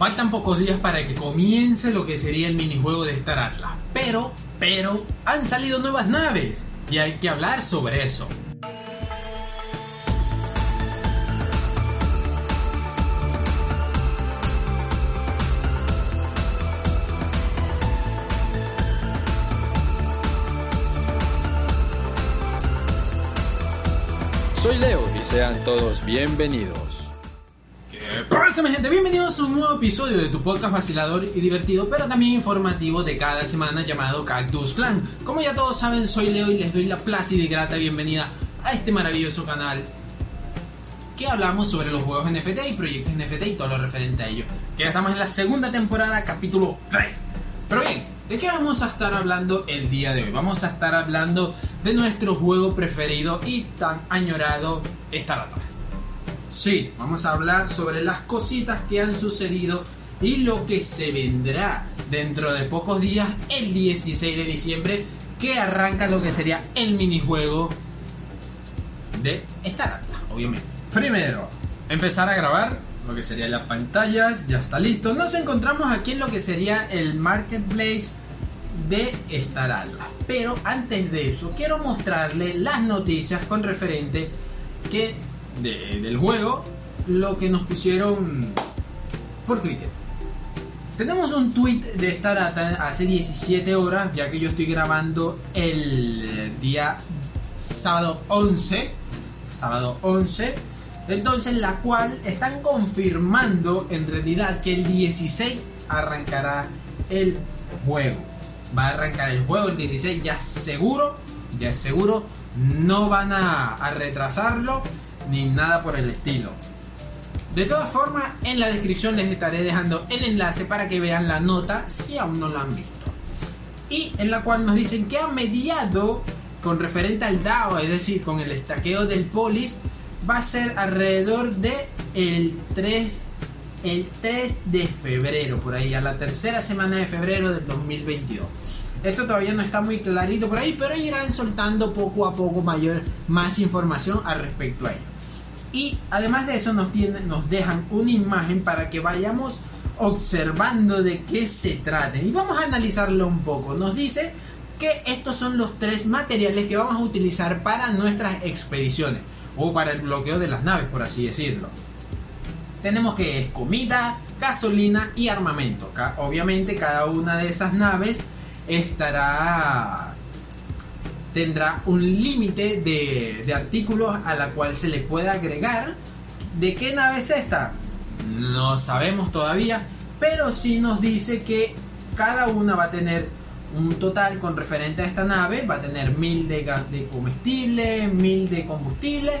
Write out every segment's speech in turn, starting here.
Faltan pocos días para que comience lo que sería el minijuego de Star Atlas. Pero, pero, han salido nuevas naves. Y hay que hablar sobre eso. Soy Leo y sean todos bienvenidos. ¿Qué pasa, mi gente? Bienvenidos a un nuevo episodio de tu podcast vacilador y divertido, pero también informativo de cada semana llamado Cactus Clan. Como ya todos saben, soy Leo y les doy la plácida y grata bienvenida a este maravilloso canal que hablamos sobre los juegos NFT y proyectos NFT y todo lo referente a ello. Que ya estamos en la segunda temporada, capítulo 3. Pero bien, ¿de qué vamos a estar hablando el día de hoy? Vamos a estar hablando de nuestro juego preferido y tan añorado Star Atlas. Sí, vamos a hablar sobre las cositas que han sucedido y lo que se vendrá dentro de pocos días, el 16 de diciembre, que arranca lo que sería el minijuego de Star obviamente. Primero, empezar a grabar lo que serían las pantallas, ya está listo. Nos encontramos aquí en lo que sería el marketplace de Star Atlas. Pero antes de eso, quiero mostrarle las noticias con referente que de- del juego, lo que nos pusieron por Twitter. Tenemos un tweet de Star Atlas hace 17 horas, ya que yo estoy grabando el eh, día sábado 11. Sábado 11. Entonces, la cual están confirmando en realidad que el 16 arrancará el juego. Va a arrancar el juego el 16, ya seguro. Ya seguro. No van a retrasarlo ni nada por el estilo. De todas formas, en la descripción les estaré dejando el enlace para que vean la nota si aún no lo han visto. Y en la cual nos dicen que a mediado con referente al DAO, es decir, con el estaqueo del polis, va a ser alrededor de el 3 el 3 de febrero, por ahí, a la tercera semana de febrero del 2022. Esto todavía no está muy clarito por ahí, pero irán soltando poco a poco mayor, más información al respecto a ello. Y además de eso nos, tienen, nos dejan una imagen para que vayamos observando de qué se trata. Y vamos a analizarlo un poco. Nos dice que estos son los tres materiales que vamos a utilizar para nuestras expediciones. O para el bloqueo de las naves, por así decirlo. Tenemos que es comida, gasolina y armamento. Obviamente cada una de esas naves estará tendrá un límite de, de artículos a la cual se le puede agregar. ¿De qué nave es esta? No sabemos todavía, pero sí nos dice que cada una va a tener un total con referente a esta nave, va a tener 1000 de gas de comestible, 1000 de combustible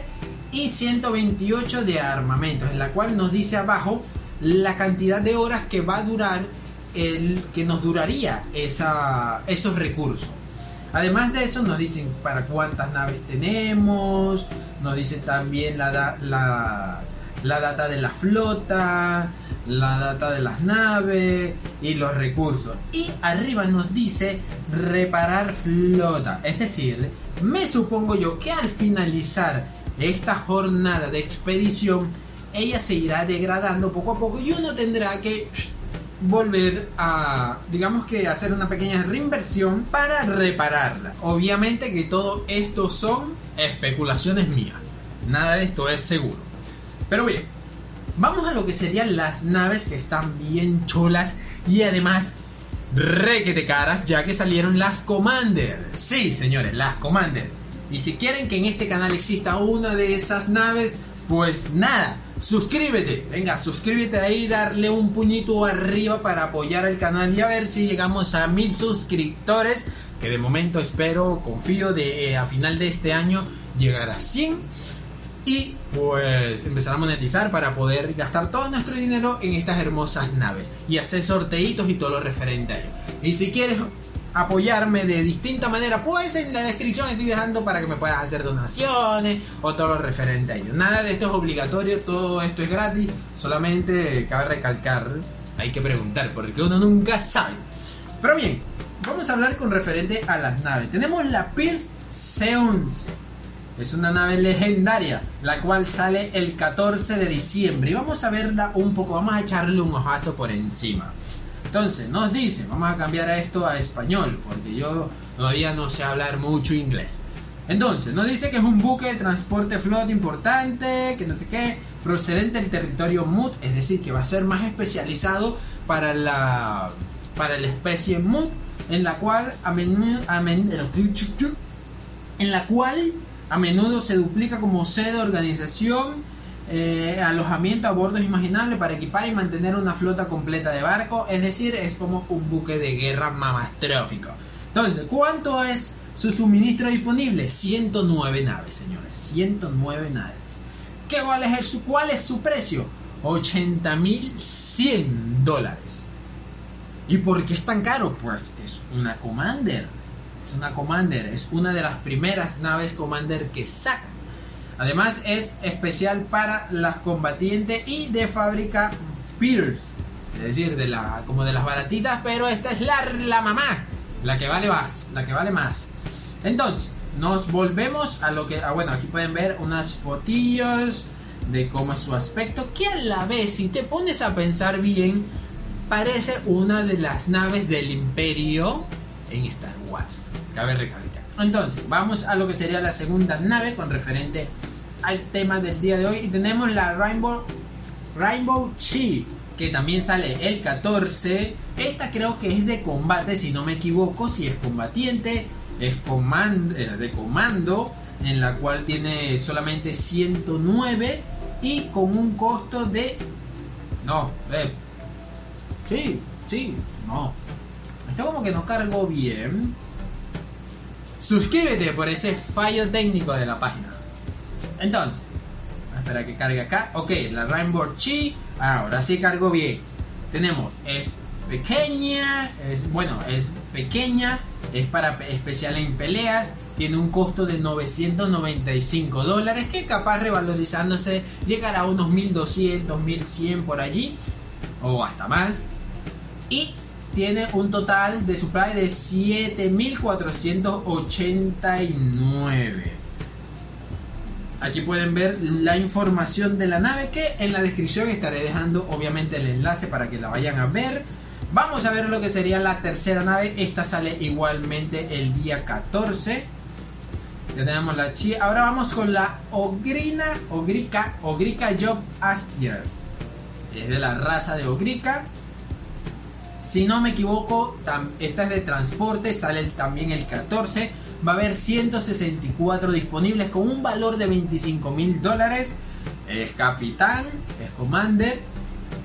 y 128 de armamentos, en la cual nos dice abajo la cantidad de horas que va a durar el que nos duraría esa, esos recursos. Además de eso nos dicen para cuántas naves tenemos, nos dicen también la, la, la data de la flota, la data de las naves y los recursos. Y arriba nos dice reparar flota. Es decir, me supongo yo que al finalizar esta jornada de expedición, ella se irá degradando poco a poco y uno tendrá que volver a, digamos que hacer una pequeña reinversión para repararla. Obviamente que todo esto son especulaciones mías. Nada de esto es seguro. Pero bien, vamos a lo que serían las naves que están bien cholas y además requete caras ya que salieron las Commander. Sí, señores, las Commander. Y si quieren que en este canal exista una de esas naves, pues nada, suscríbete. Venga, suscríbete ahí, darle un puñito arriba para apoyar al canal y a ver si llegamos a mil suscriptores. Que de momento espero, confío de eh, a final de este año llegar a 100 y pues empezar a monetizar para poder gastar todo nuestro dinero en estas hermosas naves y hacer sorteitos y todo lo referente a ello. Y si quieres apoyarme de distinta manera, pues en la descripción estoy dejando para que me puedas hacer donaciones o todo lo referente a ello. Nada de esto es obligatorio, todo esto es gratis, solamente cabe recalcar, hay que preguntar porque uno nunca sabe. Pero bien, vamos a hablar con referente a las naves. Tenemos la Pierce C11. Es una nave legendaria, la cual sale el 14 de diciembre. Y vamos a verla un poco, vamos a echarle un ojazo por encima. Entonces, nos dice, vamos a cambiar a esto a español, porque yo todavía no sé hablar mucho inglés. Entonces, nos dice que es un buque de transporte flot importante, que no sé qué, procedente del territorio MUT, es decir, que va a ser más especializado para la, para la especie MUT, en la cual a menudo, en la cual a menudo se duplica como sede de organización, eh, alojamiento a bordos imaginables para equipar y mantener una flota completa de barcos. Es decir, es como un buque de guerra mamastrófico. Entonces, ¿cuánto es su suministro disponible? 109 naves, señores. 109 naves. ¿Qué, cuál, es su, ¿Cuál es su precio? 80.100 dólares. ¿Y por qué es tan caro? Pues es una Commander es una Commander, es una de las primeras naves Commander que sacan. Además es especial para las combatientes y de fábrica Peters, es decir, de la, como de las baratitas, pero esta es la, la mamá, la que vale más, la que vale más. Entonces, nos volvemos a lo que, ah, bueno, aquí pueden ver unas fotillos de cómo es su aspecto, que a la vez, si te pones a pensar bien, parece una de las naves del imperio en Star Wars. Cabe recalcar. Entonces, vamos a lo que sería la segunda nave con referente al tema del día de hoy. Y tenemos la Rainbow, Rainbow Chi, que también sale el 14. Esta creo que es de combate, si no me equivoco, si es combatiente, es comando, eh, de comando, en la cual tiene solamente 109 y con un costo de... No, eh. Sí, sí, no. Esto como que no cargó bien. Suscríbete por ese fallo técnico de la página. Entonces, espera que cargue acá. Ok, la Rainbow Chi. Ahora sí cargo bien. Tenemos, es pequeña, es bueno, es pequeña, es para especial en peleas, tiene un costo de 995 dólares que capaz revalorizándose llegará a unos 1200, 1100 por allí o hasta más. Y tiene un total de supply de 7489. Aquí pueden ver la información de la nave que en la descripción estaré dejando obviamente el enlace para que la vayan a ver. Vamos a ver lo que sería la tercera nave. Esta sale igualmente el día 14. Ya tenemos la chi. Ahora vamos con la Ogrina, Ogrica, Ogrica Job Astiers. Es de la raza de Ogrica. Si no me equivoco, esta es de transporte, sale también el 14. Va a haber 164 disponibles con un valor de 25 mil dólares. Es capitán, es commander.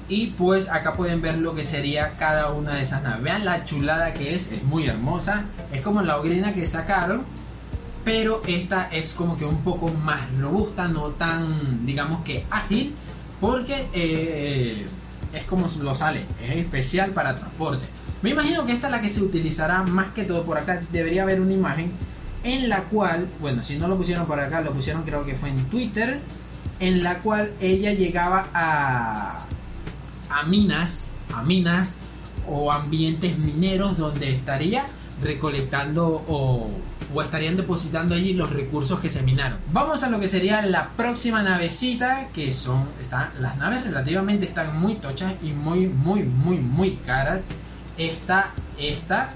Y pues acá pueden ver lo que sería cada una de esas naves. Vean la chulada que es, es muy hermosa. Es como la ogrina que sacaron. Pero esta es como que un poco más robusta, no tan, digamos que ágil. Porque... Eh, es como lo sale, es especial para transporte. Me imagino que esta es la que se utilizará más que todo por acá. Debería haber una imagen en la cual, bueno, si no lo pusieron por acá, lo pusieron creo que fue en Twitter, en la cual ella llegaba a, a minas, a minas o ambientes mineros donde estaría recolectando o estarían depositando allí los recursos que se minaron. Vamos a lo que sería la próxima navecita, que son, están, las naves relativamente están muy tochas y muy, muy, muy, muy caras. Esta, esta,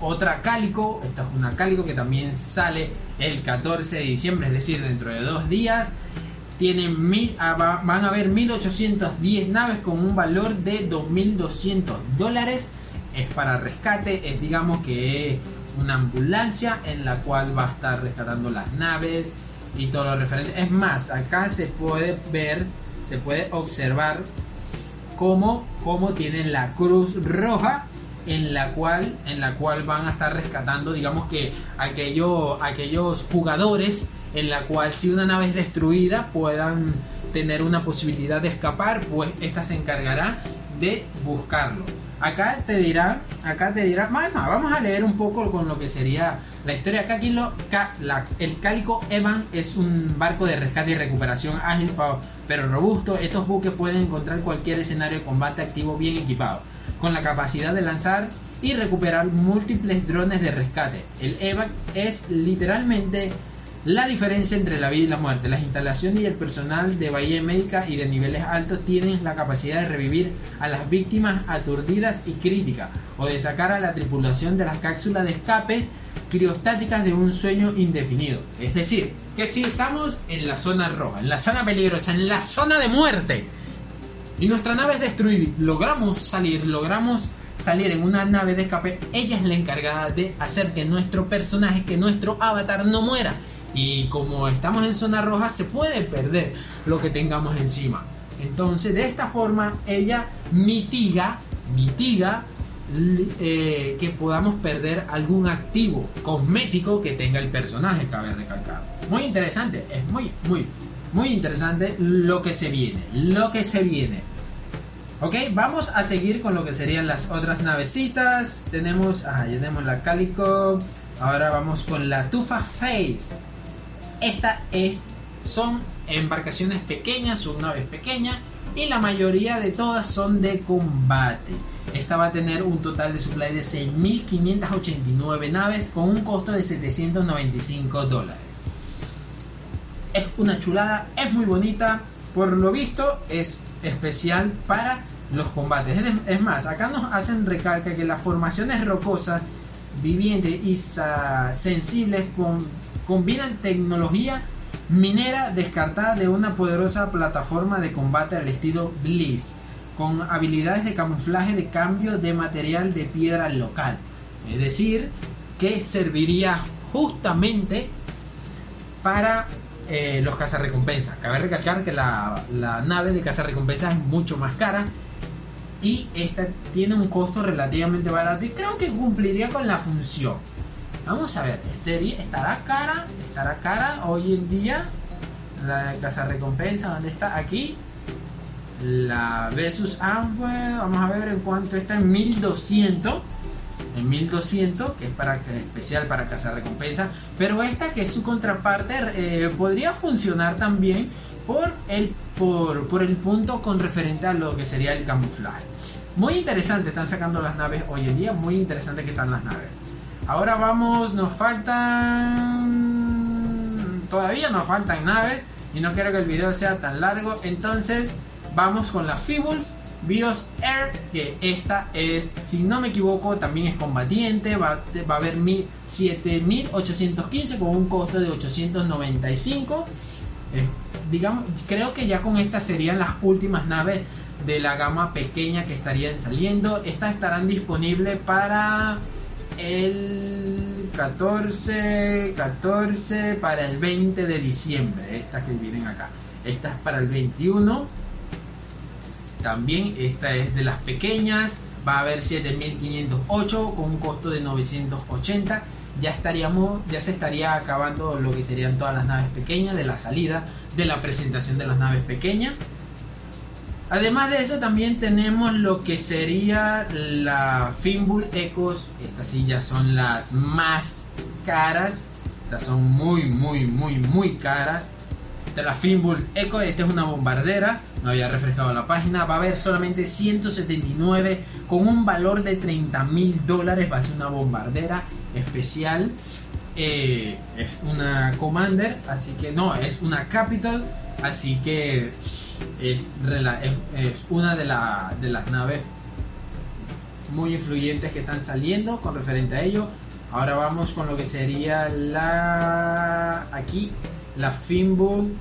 otra cálico, esta es una cálico que también sale el 14 de diciembre, es decir, dentro de dos días. Tienen mil, ah, van a haber 1810 naves con un valor de 2200 dólares. Es para rescate, es digamos que es una ambulancia en la cual va a estar rescatando las naves y todo lo referente. Es más, acá se puede ver, se puede observar cómo, cómo tienen la cruz roja en la cual en la cual van a estar rescatando digamos que aquello, aquellos jugadores en la cual si una nave es destruida puedan tener una posibilidad de escapar pues esta se encargará de buscarlo. Acá te dirá, acá te dirá, vamos a leer un poco con lo que sería la historia. Acá aquí lo, el Cálico Evan es un barco de rescate y recuperación ágil pero robusto. Estos buques pueden encontrar cualquier escenario de combate activo bien equipado, con la capacidad de lanzar y recuperar múltiples drones de rescate. El Evan es literalmente la diferencia entre la vida y la muerte. Las instalaciones y el personal de Bahía Médica y de niveles altos tienen la capacidad de revivir a las víctimas aturdidas y críticas o de sacar a la tripulación de las cápsulas de escapes criostáticas de un sueño indefinido. Es decir, que si estamos en la zona roja, en la zona peligrosa, en la zona de muerte, y nuestra nave es destruida, logramos salir, logramos salir en una nave de escape, ella es la encargada de hacer que nuestro personaje, que nuestro avatar no muera. Y como estamos en zona roja, se puede perder lo que tengamos encima. Entonces, de esta forma, ella mitiga, mitiga eh, que podamos perder algún activo cosmético que tenga el personaje, cabe recalcar. Muy interesante, es muy, muy, muy interesante lo que se viene, lo que se viene. Ok, vamos a seguir con lo que serían las otras navecitas. Tenemos, ah, ya tenemos la Calico. Ahora vamos con la Tufa Face. Esta es, son embarcaciones pequeñas, son naves pequeñas y la mayoría de todas son de combate. Esta va a tener un total de supply de 6.589 naves con un costo de 795 dólares. Es una chulada, es muy bonita, por lo visto es especial para los combates. Es más, acá nos hacen recalca que las formaciones rocosas, vivientes y sensibles con combinan tecnología minera descartada de una poderosa plataforma de combate al estilo Bliss, con habilidades de camuflaje de cambio de material de piedra local. Es decir, que serviría justamente para eh, los cazarrecompensas. Cabe recalcar que la, la nave de cazarrecompensas es mucho más cara y esta tiene un costo relativamente barato y creo que cumpliría con la función. Vamos a ver, serie estará cara, estará cara hoy en día. La casa recompensa, ¿dónde está? Aquí. La Versus Amway, vamos a ver en cuánto está en 1200. En 1200, que es para especial para casa recompensa. Pero esta que es su contraparte eh, podría funcionar también por el, por, por el punto con referente a lo que sería el camuflaje. Muy interesante están sacando las naves hoy en día, muy interesante que están las naves. Ahora vamos, nos faltan... Todavía nos faltan naves y no quiero que el video sea tan largo. Entonces vamos con la Fibuls Bios Air, que esta es, si no me equivoco, también es combatiente. Va, va a haber 7815 con un costo de 895. digamos, creo que ya con esta serían las últimas naves de la gama pequeña que estarían saliendo. Estas estarán disponibles para el 14, 14 para el 20 de diciembre. Estas que vienen acá. Esta es para el 21. También esta es de las pequeñas. Va a haber 7508 con un costo de 980. Ya estaríamos, ya se estaría acabando lo que serían todas las naves pequeñas de la salida de la presentación de las naves pequeñas. Además de eso también tenemos lo que sería la Finbull Ecos. Estas sillas son las más caras. Estas son muy, muy, muy, muy caras. Esta es la Finbull Eco. Esta es una bombardera. No había refrescado la página. Va a haber solamente 179 con un valor de 30 mil dólares. Va a ser una bombardera especial. Eh, es una Commander. Así que no, es una Capital. Así que es, una de, de las naves muy influyentes que están saliendo con referente a ello. Ahora vamos con lo que sería la aquí la Finbull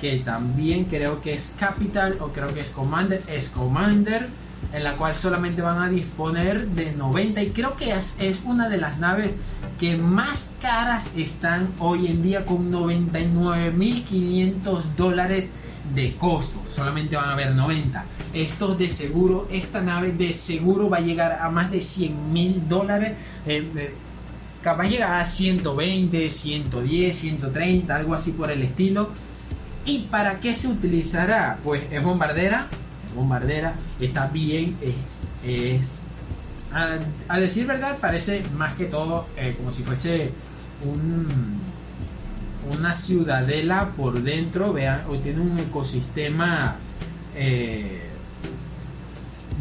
que también creo que es Capital o creo que es Commander, es Commander en la cual solamente van a disponer de 90 y creo que es, es una de las naves que más caras están hoy en día con 99.500 dólares de costo, solamente van a haber 90. Esto de seguro, esta nave de seguro va a llegar a más de 100 mil dólares. Eh, eh, capaz llegar a 120, 110, 130, algo así por el estilo. ¿Y para qué se utilizará? Pues es bombardera, es bombardera, está bien, es... a, decir verdad, parece más que todo eh, como si fuese un una ciudadela por dentro, vean, hoy tiene un ecosistema eh,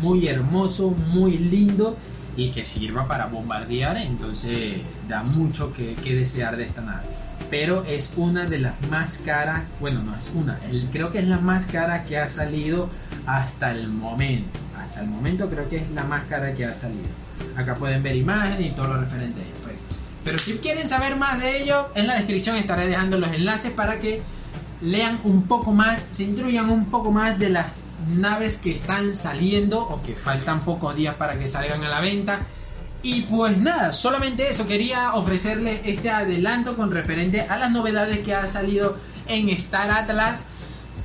muy hermoso, muy lindo y que sirva para bombardear, entonces da mucho que, desear de esta nave. pero es una de las más caras, bueno, no es una, creo que es la más cara que ha salido hasta el momento. Hasta el momento creo que es la más cara que ha salido. Acá pueden ver imágenes y todo lo referente a ello. Pero si quieren saber más de ello, en la descripción estaré dejando los enlaces para que lean un poco más, se instruyan un poco más de las naves que están saliendo o que faltan pocos días para que salgan a la venta. Y pues nada, solamente eso, quería ofrecerles este adelanto con referente a las novedades que ha salido en Star Atlas.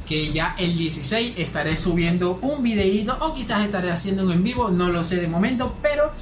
Que ya el 16 estaré subiendo un videíto o quizás estaré haciendo un en vivo, no lo sé de momento, pero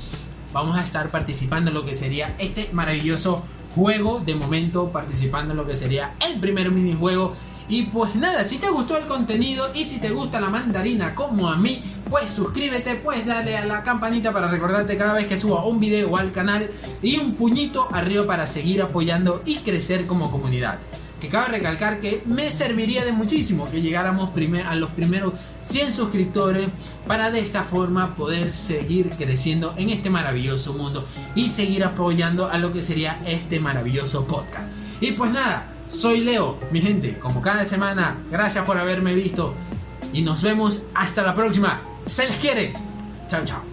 vamos a estar participando en lo que sería este maravilloso juego. De momento participando en lo que sería el primer minijuego y pues nada, si te gustó el contenido y si te gusta la mandarina como a mí, pues suscríbete, pues dale a la campanita para recordarte cada vez que suba un video al canal y un puñito arriba para seguir apoyando y crecer como comunidad. Que cabe recalcar que me serviría de muchísimo que llegáramos a los primeros 100 suscriptores para de esta forma poder seguir creciendo en este maravilloso mundo y seguir apoyando a lo que sería este maravilloso podcast. Y pues nada, soy Leo, mi gente, como cada semana, gracias por haberme visto y nos vemos hasta la próxima. Se les quiere. Chao, chao.